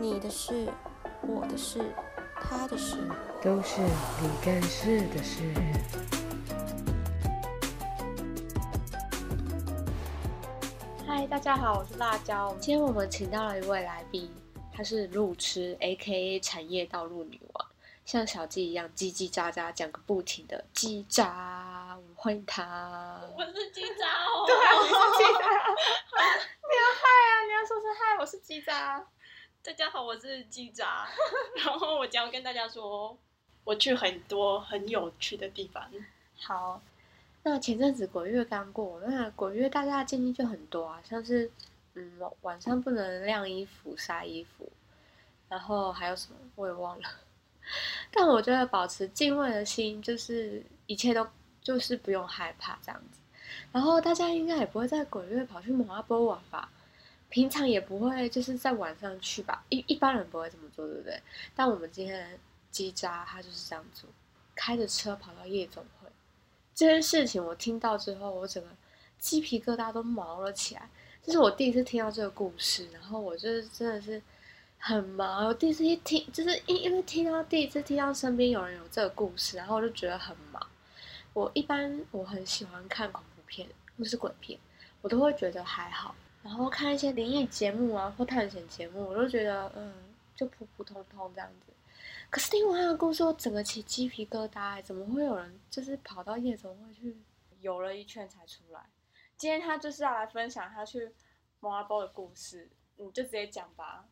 你的事、我的事、他的事，都是你干事的事。嗨，大家好，我是辣椒。今天我们请到了一位来宾，她是路痴，AKA 产业道路女王，像小鸡一样叽叽喳喳讲个不停的叽喳。欢迎她。我是叽喳哦。对啊，你是叽喳。你要嗨啊！你要说声嗨，我是叽喳。大家好，我是叽喳。然后我将跟大家说，我去很多很有趣的地方。好，那前阵子鬼月刚过，那鬼月大家的禁忌就很多啊，像是嗯晚上不能晾衣服、晒衣服，然后还有什么我也忘了。但我觉得保持敬畏的心，就是一切都就是不用害怕这样子。然后大家应该也不会在鬼月跑去麻波玩吧？平常也不会，就是在晚上去吧，一一般人不会这么做，对不对？但我们今天叽喳他就是这样做，开着车跑到夜总会。这件事情我听到之后，我整个鸡皮疙瘩都毛了起来。这是我第一次听到这个故事，然后我就是真的是很毛。我第一次一听，就是因因为听到第一次听到身边有人有这个故事，然后我就觉得很毛。我一般我很喜欢看恐怖片或是鬼片，我都会觉得还好。然后看一些灵异节目啊，或探险节目，我都觉得嗯，就普普通通这样子。可是听完他的故事，我整个起鸡皮疙瘩，怎么会有人就是跑到夜总会去游了一圈才出来？今天他就是要来分享他去麻波的故事，你就直接讲吧。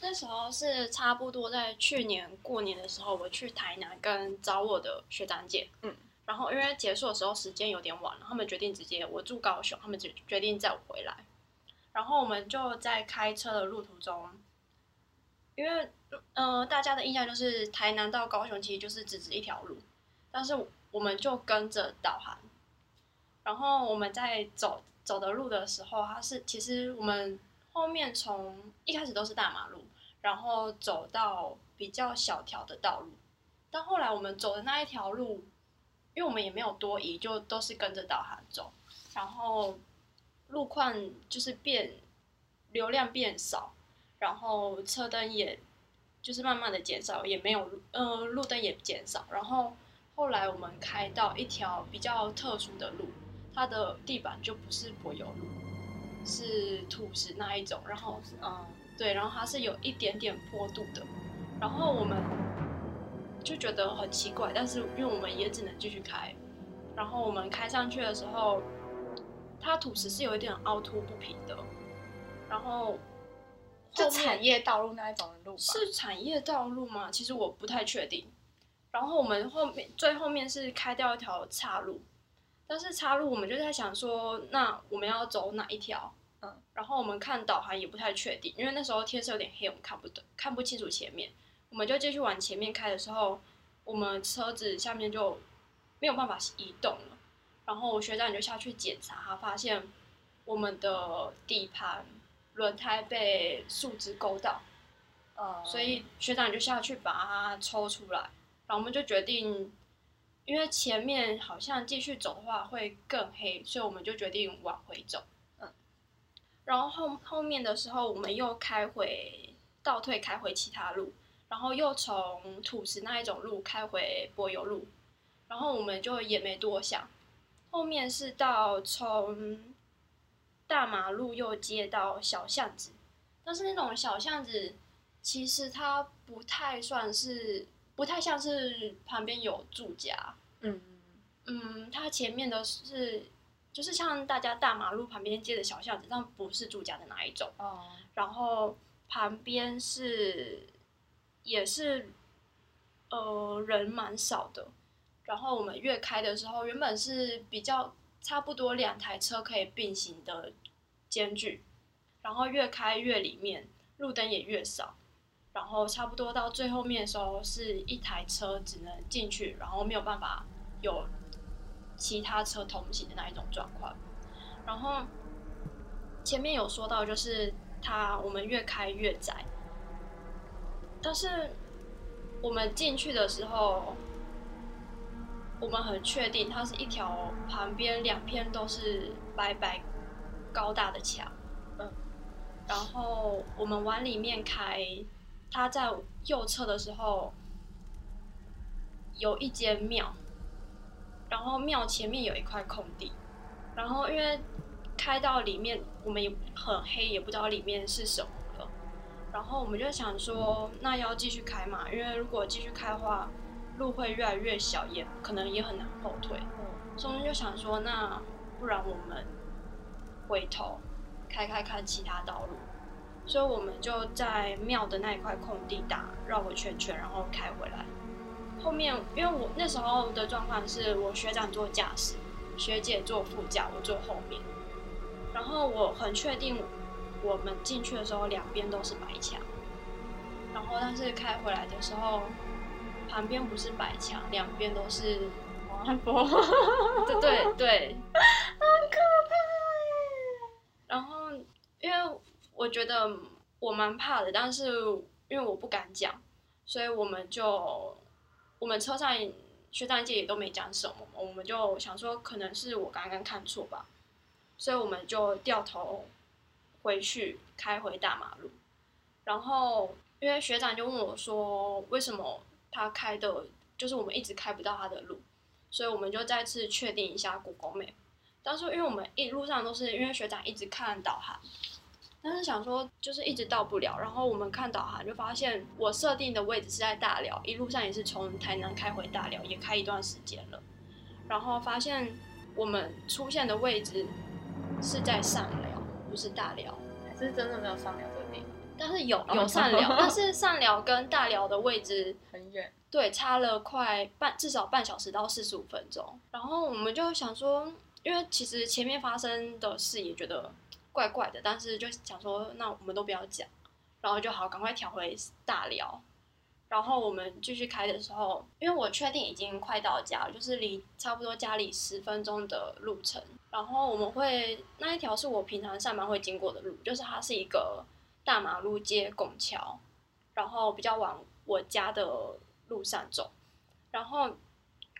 那时候是差不多在去年过年的时候，我去台南跟找我的学长姐，嗯。然后因为结束的时候时间有点晚了，他们决定直接我住高雄，他们决决定载我回来。然后我们就在开车的路途中，因为呃大家的印象就是台南到高雄其实就是只只一条路，但是我们就跟着导航。然后我们在走走的路的时候，它是其实我们后面从一开始都是大马路，然后走到比较小条的道路，但后来我们走的那一条路。因为我们也没有多疑，就都是跟着导航走，然后路况就是变流量变少，然后车灯也就是慢慢的减少，也没有呃路灯也减少，然后后来我们开到一条比较特殊的路，它的地板就不是柏油路，是土石那一种，然后嗯对，然后它是有一点点坡度的，然后我们。就觉得很奇怪，但是因为我们也只能继续开，然后我们开上去的时候，它土石是有一点凹凸不平的，然后就产业道路那一种的路是产业道路吗？其实我不太确定。然后我们后面最后面是开掉一条岔路，但是岔路我们就在想说，那我们要走哪一条？嗯，然后我们看导航也不太确定，因为那时候天色有点黑，我们看不懂，看不清楚前面。我们就继续往前面开的时候，我们车子下面就没有办法移动了。然后学长就下去检查，他发现我们的底盘轮胎被树枝勾到，呃，所以学长就下去把它抽出来。然后我们就决定，因为前面好像继续走的话会更黑，所以我们就决定往回走。嗯，然后后后面的时候，我们又开回倒退，开回其他路。然后又从土石那一种路开回柏油路，然后我们就也没多想，后面是到从大马路又接到小巷子，但是那种小巷子其实它不太算是，不太像是旁边有住家，嗯嗯，它前面的是就是像大家大马路旁边接的小巷子，但不是住家的那一种，哦，然后旁边是。也是，呃，人蛮少的。然后我们越开的时候，原本是比较差不多两台车可以并行的间距，然后越开越里面，路灯也越少。然后差不多到最后面的时候，是一台车只能进去，然后没有办法有其他车同行的那一种状况。然后前面有说到，就是它我们越开越窄。但是我们进去的时候，我们很确定它是一条旁边两片都是白白高大的墙，嗯，然后我们往里面开，它在右侧的时候有一间庙，然后庙前面有一块空地，然后因为开到里面我们也很黑，也不知道里面是什么了，然后我们就想说，那要继续开嘛，因为如果继续开的话，路会越来越小，也可能也很难后退，所以我们就想说，那不然我们回头。开开看其他道路，所以我们就在庙的那一块空地打绕个圈圈，然后开回来。后面因为我那时候的状况是我学长坐驾驶，学姐坐副驾，我坐后面。然后我很确定，我们进去的时候两边都是白墙。然后但是开回来的时候，旁边不是白墙，两边都是黄波。对对对，好可怕耶。然后，因为我觉得我蛮怕的，但是因为我不敢讲，所以我们就我们车上学长姐也都没讲什么，我们就想说可能是我刚刚看错吧，所以我们就掉头回去开回大马路。然后，因为学长就问我说，为什么他开的，就是我们一直开不到他的路，所以我们就再次确定一下 Google Map。当时因为我们一路上都是因为学长一直看导航，但是想说就是一直到不了，然后我们看导航就发现我设定的位置是在大寮，一路上也是从台南开回大寮，也开一段时间了，然后发现我们出现的位置是在上雷，不是大寮，还是真的没有上寮这个地方？但是有有上寮，但是上寮跟大寮的位置很远，对，差了快半至少半小时到四十五分钟，然后我们就想说。因为其实前面发生的事也觉得怪怪的，但是就想说，那我们都不要讲，然后就好赶快调回大寮，然后我们继续开的时候，因为我确定已经快到家了，就是离差不多家里十分钟的路程，然后我们会那一条是我平常上班会经过的路，就是它是一个大马路接拱桥，然后比较往我家的路上走，然后。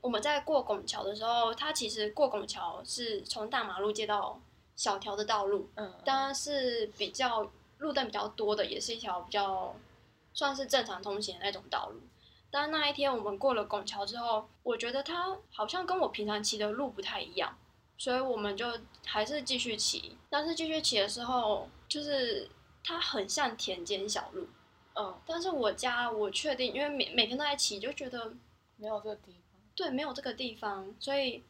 我们在过拱桥的时候，它其实过拱桥是从大马路接到小条的道路，嗯，当然是比较路灯比较多的，也是一条比较算是正常通行的那种道路。但那一天我们过了拱桥之后，我觉得它好像跟我平常骑的路不太一样，所以我们就还是继续骑。但是继续骑的时候，就是它很像田间小路，嗯，但是我家我确定，因为每每天都在骑，就觉得没有这个地方。对，没有这个地方，所以，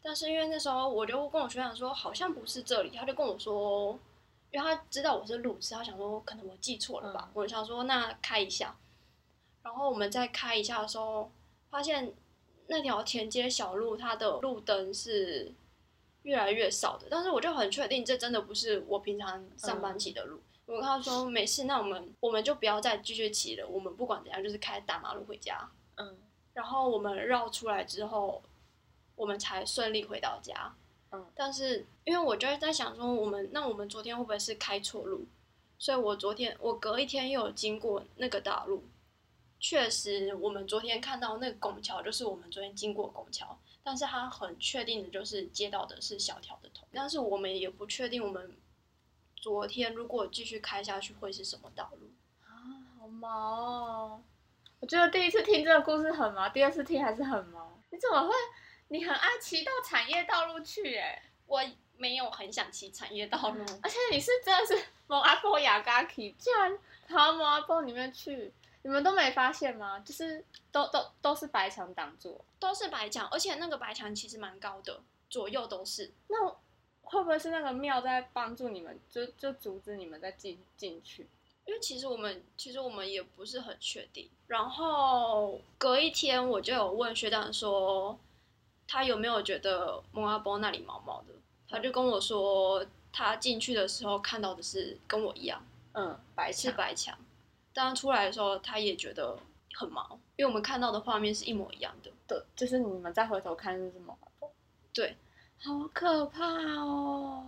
但是因为那时候我就跟我学长说，好像不是这里，他就跟我说，因为他知道我是路痴，他想说可能我记错了吧，嗯、我想说那开一下，然后我们再开一下的时候，发现那条田间小路它的路灯是越来越少的，但是我就很确定这真的不是我平常上班骑的路，嗯、我跟他说没事，那我们我们就不要再继续骑了，我们不管怎样就是开大马路回家，嗯。然后我们绕出来之后，我们才顺利回到家。嗯，但是因为我就在想说，我们那我们昨天会不会是开错路？所以我昨天我隔一天又有经过那个大路，确实我们昨天看到那个拱桥就是我们昨天经过拱桥，但是他很确定的就是接到的是小条的头，但是我们也不确定我们昨天如果继续开下去会是什么道路啊，好毛哦。我觉得第一次听这个故事很毛，第二次听还是很毛。你怎么会？你很爱骑到产业道路去？哎，我没有很想骑产业道路，而且你是真的是蒙阿波雅嘎奇，竟然跑到蒙阿波里面去，你们都没发现吗？就是都都都是白墙挡住，都是白墙，而且那个白墙其实蛮高的，左右都是。那会不会是那个庙在帮助你们，就就阻止你们再进进去？因为其实我们其实我们也不是很确定，然后隔一天我就有问学长说，他有没有觉得蒙阿波那里毛毛的？他就跟我说，他进去的时候看到的是跟我一样，嗯，白是白墙，当出来的时候他也觉得很毛，因为我们看到的画面是一模一样的。对，就是你们再回头看就是蒙阿波，对，好可怕哦。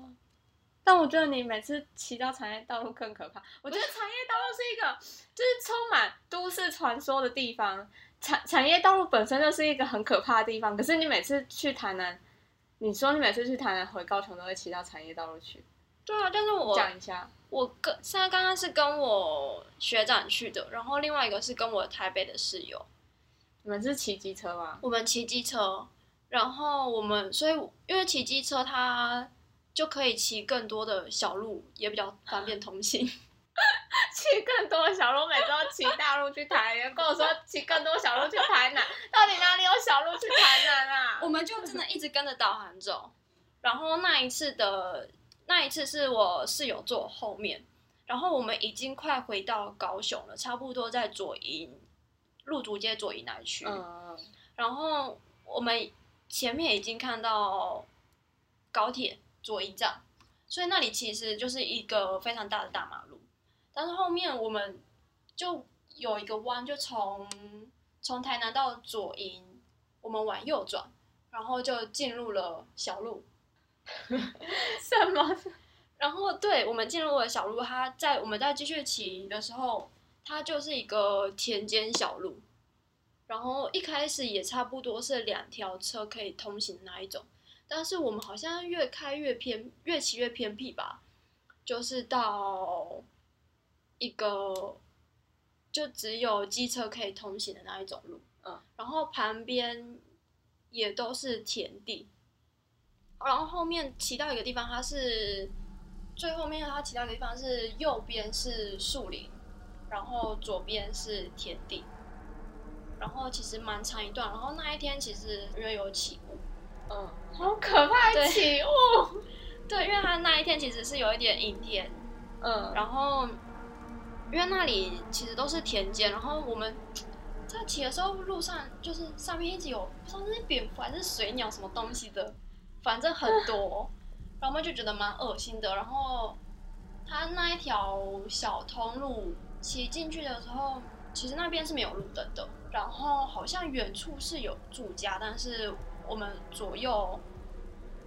但我觉得你每次骑到产业道路更可怕。我觉得产业道路是一个就是充满都市传说的地方，产产业道路本身就是一个很可怕的地方。可是你每次去台南，你说你每次去台南回高雄都会骑到产业道路去，对啊，但是我讲一下，我跟现在刚刚是跟我学长去的，然后另外一个是跟我台北的室友。你们是骑机车吗？我们骑机车，然后我们所以因为骑机车，它就可以骑更多的小路，也比较方便通行。骑更多的小路，每次都骑大路去台南，跟我说骑更多小路去台南，到底哪里有小路去台南啊？我们就真的一直跟着导航走，然后那一次的那一次是我室友坐我后面，然后我们已经快回到高雄了，差不多在左营。路竹街左营那区，嗯，然后我们前面已经看到高铁左营站，所以那里其实就是一个非常大的大马路。但是后面我们就有一个弯，就从从台南到左营，我们往右转，然后就进入了小路。什么？然后对，我们进入了小路，它在我们在继续骑的时候。它就是一个田间小路，然后一开始也差不多是两条车可以通行的那一种，但是我们好像越开越偏，越骑越偏僻吧，就是到一个就只有机车可以通行的那一种路，嗯，然后旁边也都是田地，然后后面骑到一个地方，它是最后面它骑到一个地方是右边是树林。然后左边是田地，然后其实蛮长一段。然后那一天其实因为有起雾，嗯，好可怕起雾。对，因为他那一天其实是有一点阴天，嗯，然后因为那里其实都是田间，然后我们在骑的时候，路上就是上面一直有不知道是蝙蝠还是水鸟什么东西的，反正很多，然后我们就觉得蛮恶心的。然后他那一条小通路。骑进去的时候，其实那边是没有路灯的，然后好像远处是有住家，但是我们左右，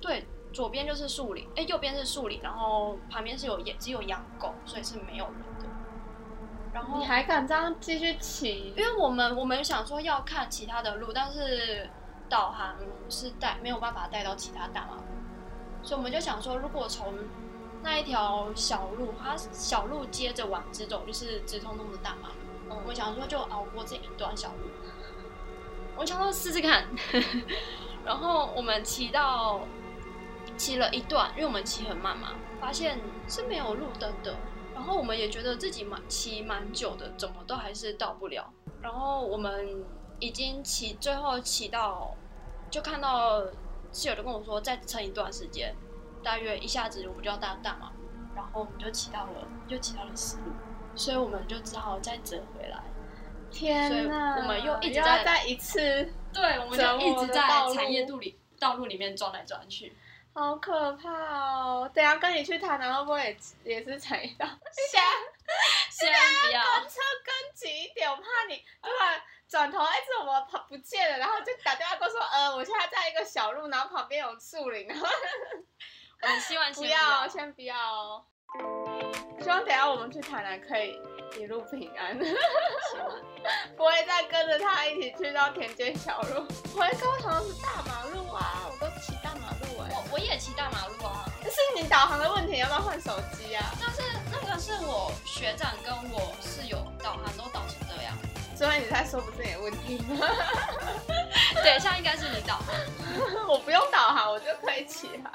对，左边就是树林，哎，右边是树林，然后旁边是有也只有养狗，所以是没有人的。然后你还敢这样继续骑？因为我们我们想说要看其他的路，但是导航是带没有办法带到其他大马路，所以我们就想说，如果从那一条小路，它小路接着往直走，就是直通通的大马路。嗯，我想说就熬过这一段小路，我想说试试看。然后我们骑到骑了一段，因为我们骑很慢嘛，发现是没有路灯的。然后我们也觉得自己蛮骑蛮久的，怎么都还是到不了。然后我们已经骑最后骑到，就看到室友就跟我说再撑一段时间。大约一下子我们就要到大马，然后我们就骑到了，又骑到了十路，所以我们就只好再折回来。天哪！我们又一直在再一次，对，我们就一直在产业路里道路里面转来转去，好可怕哦！等下跟你去台南会不会也是产业道？先 先不要跟车跟紧一点，我怕你突然转头，哎，怎么跑不见了？然后就打电话跟我说，呃，我现在在一个小路，然后旁边有树林，然后。我希望 不要，先不要哦。希望等下我们去台南可以一路平安，不会再跟着他一起去到田间小路。回高雄是大马路啊，也骑大马路啊。这是你导航的问题，要不要换手机啊？但是那个是我学长跟我室友导航都导成这样，所以你在说不是你的问题吗？对，现在应该是你导航，我不用导航，我就可以骑啊。